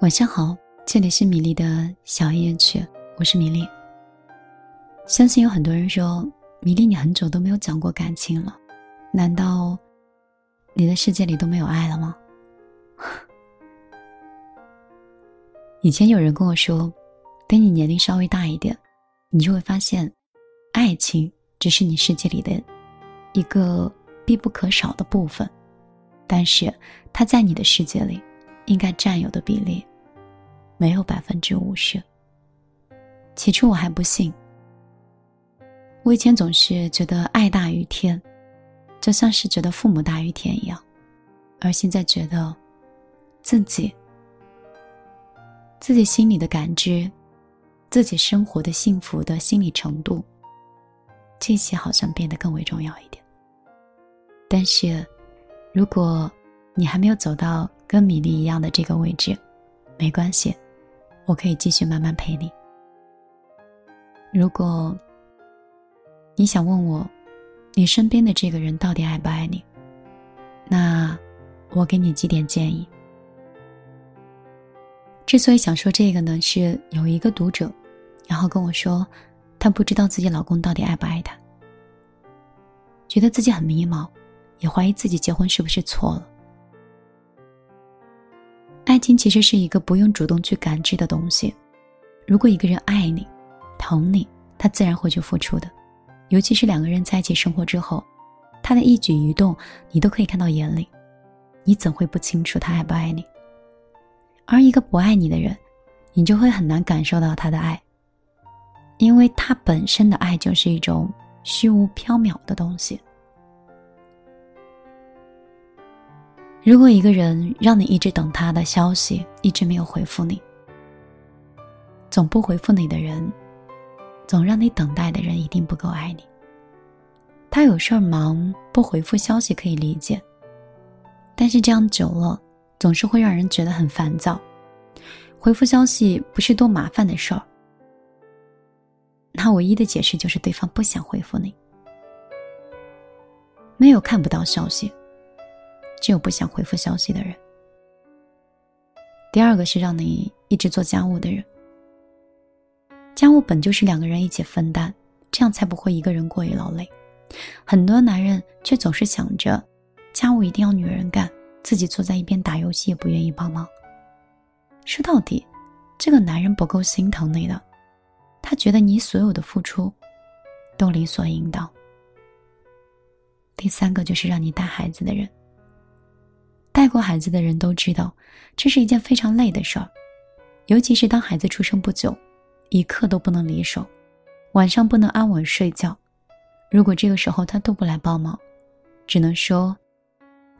晚上好，这里是米粒的小夜曲，我是米粒。相信有很多人说，米粒你很久都没有讲过感情了，难道你的世界里都没有爱了吗？以前有人跟我说，等你年龄稍微大一点，你就会发现，爱情只是你世界里的一个必不可少的部分，但是它在你的世界里应该占有的比例。没有百分之五十。起初我还不信，我以前总是觉得爱大于天，就像是觉得父母大于天一样，而现在觉得，自己、自己心里的感知，自己生活的幸福的心理程度，这些好像变得更为重要一点。但是，如果你还没有走到跟米粒一样的这个位置，没关系。我可以继续慢慢陪你。如果你想问我，你身边的这个人到底爱不爱你？那我给你几点建议。之所以想说这个呢，是有一个读者，然后跟我说，她不知道自己老公到底爱不爱她，觉得自己很迷茫，也怀疑自己结婚是不是错了。爱情其实是一个不用主动去感知的东西。如果一个人爱你、疼你，他自然会去付出的。尤其是两个人在一起生活之后，他的一举一动你都可以看到眼里，你怎会不清楚他爱不爱你？而一个不爱你的人，你就会很难感受到他的爱，因为他本身的爱就是一种虚无缥缈的东西。如果一个人让你一直等他的消息，一直没有回复你，总不回复你的人，总让你等待的人，一定不够爱你。他有事儿忙，不回复消息可以理解，但是这样久了，总是会让人觉得很烦躁。回复消息不是多麻烦的事儿，那唯一的解释就是对方不想回复你，没有看不到消息。只有不想回复消息的人。第二个是让你一直做家务的人。家务本就是两个人一起分担，这样才不会一个人过于劳累。很多男人却总是想着，家务一定要女人干，自己坐在一边打游戏也不愿意帮忙。说到底，这个男人不够心疼你的，他觉得你所有的付出都理所应当。第三个就是让你带孩子的人。带过孩子的人都知道，这是一件非常累的事儿，尤其是当孩子出生不久，一刻都不能离手，晚上不能安稳睡觉。如果这个时候他都不来帮忙，只能说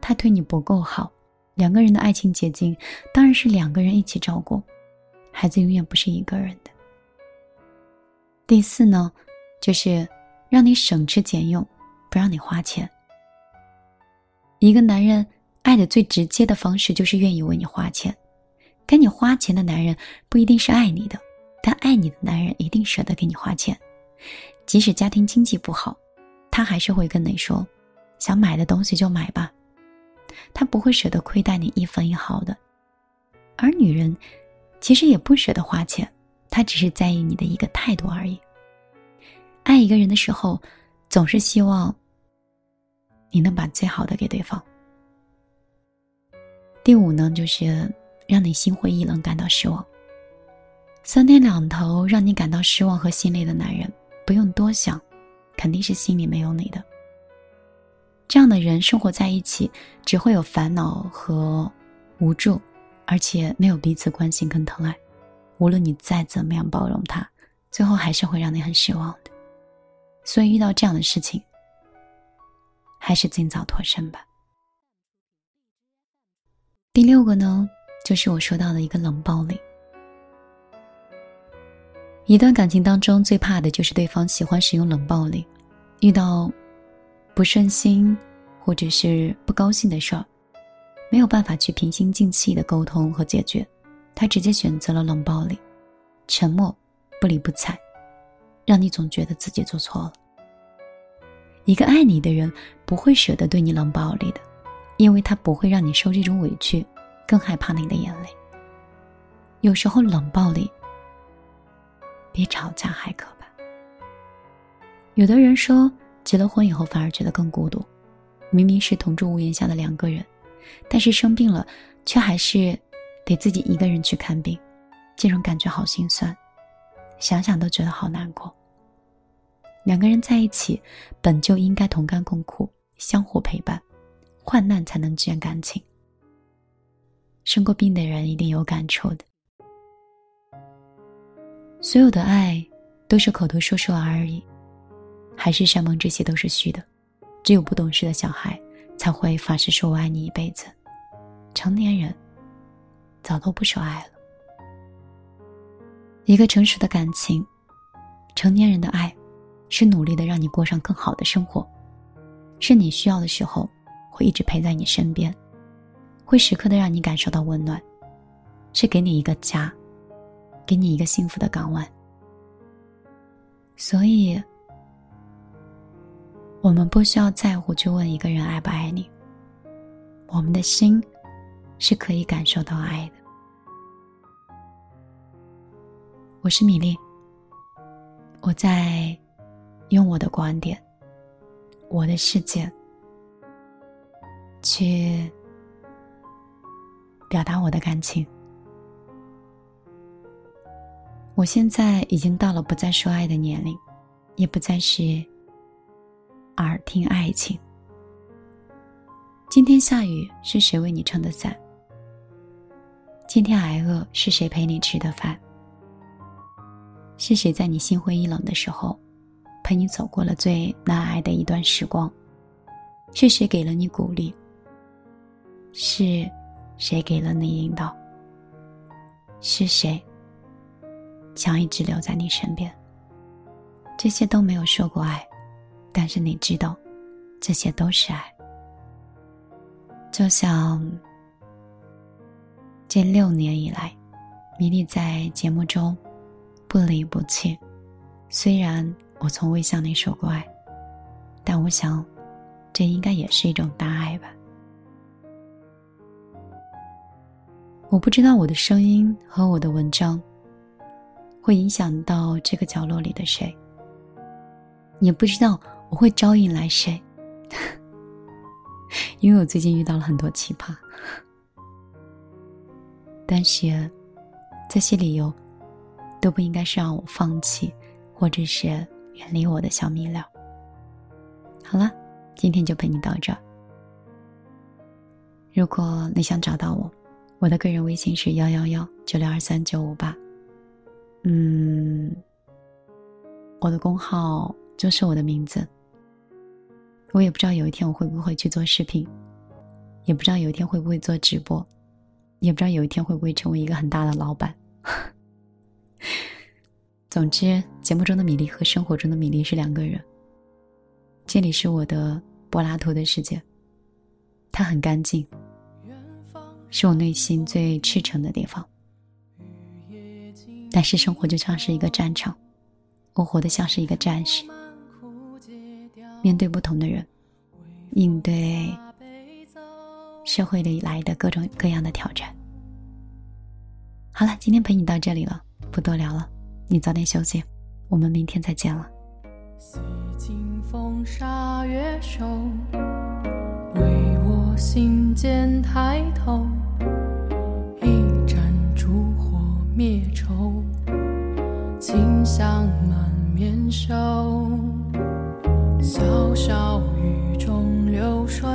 他对你不够好。两个人的爱情结晶当然是两个人一起照顾，孩子永远不是一个人的。第四呢，就是让你省吃俭用，不让你花钱。一个男人。爱的最直接的方式就是愿意为你花钱，给你花钱的男人不一定是爱你的，但爱你的男人一定舍得给你花钱，即使家庭经济不好，他还是会跟你说，想买的东西就买吧，他不会舍得亏待你一分一毫的。而女人，其实也不舍得花钱，她只是在意你的一个态度而已。爱一个人的时候，总是希望你能把最好的给对方。第五呢，就是让你心灰意冷、感到失望。三天两头让你感到失望和心累的男人，不用多想，肯定是心里没有你的。这样的人生活在一起，只会有烦恼和无助，而且没有彼此关心跟疼爱。无论你再怎么样包容他，最后还是会让你很失望的。所以遇到这样的事情，还是尽早脱身吧。第六个呢，就是我说到的一个冷暴力。一段感情当中，最怕的就是对方喜欢使用冷暴力，遇到不顺心或者是不高兴的事儿，没有办法去平心静气的沟通和解决，他直接选择了冷暴力，沉默，不理不睬，让你总觉得自己做错了。一个爱你的人不会舍得对你冷暴力的。因为他不会让你受这种委屈，更害怕你的眼泪。有时候冷暴力比吵架还可怕。有的人说，结了婚以后反而觉得更孤独。明明是同住屋檐下的两个人，但是生病了，却还是得自己一个人去看病，这种感觉好心酸，想想都觉得好难过。两个人在一起，本就应该同甘共苦，相互陪伴，患难才能见感情。生过病的人一定有感触的。所有的爱都是口头说说而已，海誓山盟这些都是虚的。只有不懂事的小孩才会发誓说我爱你一辈子，成年人早都不说爱了。一个成熟的感情，成年人的爱。是努力的让你过上更好的生活，是你需要的时候会一直陪在你身边，会时刻的让你感受到温暖，是给你一个家，给你一个幸福的港湾。所以，我们不需要在乎去问一个人爱不爱你，我们的心是可以感受到爱的。我是米粒，我在。用我的观点，我的世界，去表达我的感情。我现在已经到了不再说爱的年龄，也不再是耳听爱情。今天下雨是谁为你撑的伞？今天挨饿是谁陪你吃的饭？是谁在你心灰意冷的时候？陪你走过了最难挨的一段时光，是谁给了你鼓励？是谁给了你引导？是谁想一直留在你身边？这些都没有说过爱，但是你知道，这些都是爱。就像这六年以来，米粒在节目中不离不弃，虽然。我从未向你说过爱，但我想，这应该也是一种大爱吧。我不知道我的声音和我的文章会影响到这个角落里的谁，也不知道我会招引来谁，因为我最近遇到了很多奇葩。但是，这些理由都不应该是让我放弃，或者是。远离我的小米料。好了，今天就陪你到这儿。如果你想找到我，我的个人微信是幺幺幺九六二三九五八。嗯，我的工号就是我的名字。我也不知道有一天我会不会去做视频，也不知道有一天会不会做直播，也不知道有一天会不会成为一个很大的老板。总之，节目中的米粒和生活中的米粒是两个人。这里是我的柏拉图的世界，它很干净，是我内心最赤诚的地方。但是生活就像是一个战场，我活得像是一个战士，面对不同的人，应对社会里来的各种各样的挑战。好了，今天陪你到这里了，不多聊了。你早点休息，我们明天再见了。风沙月瘦，心间抬头，一盏烛火灭愁，清香满面羞。潇潇雨中流水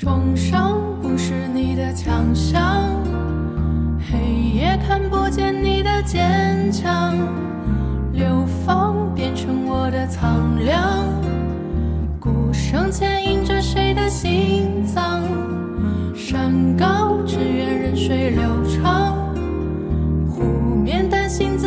重伤不是你的强项，黑夜看不见你的坚强，流放变成我的苍凉，鼓声牵引着谁的心脏？山高只愿任水流长，湖面担心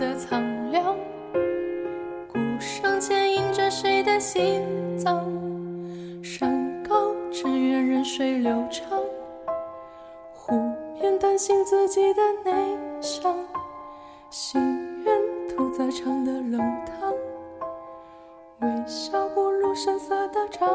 的苍凉鼓声牵引着谁的心脏山高只愿任水流长湖面担心自己的内伤心愿屠宰场的冷汤微笑不露声色的张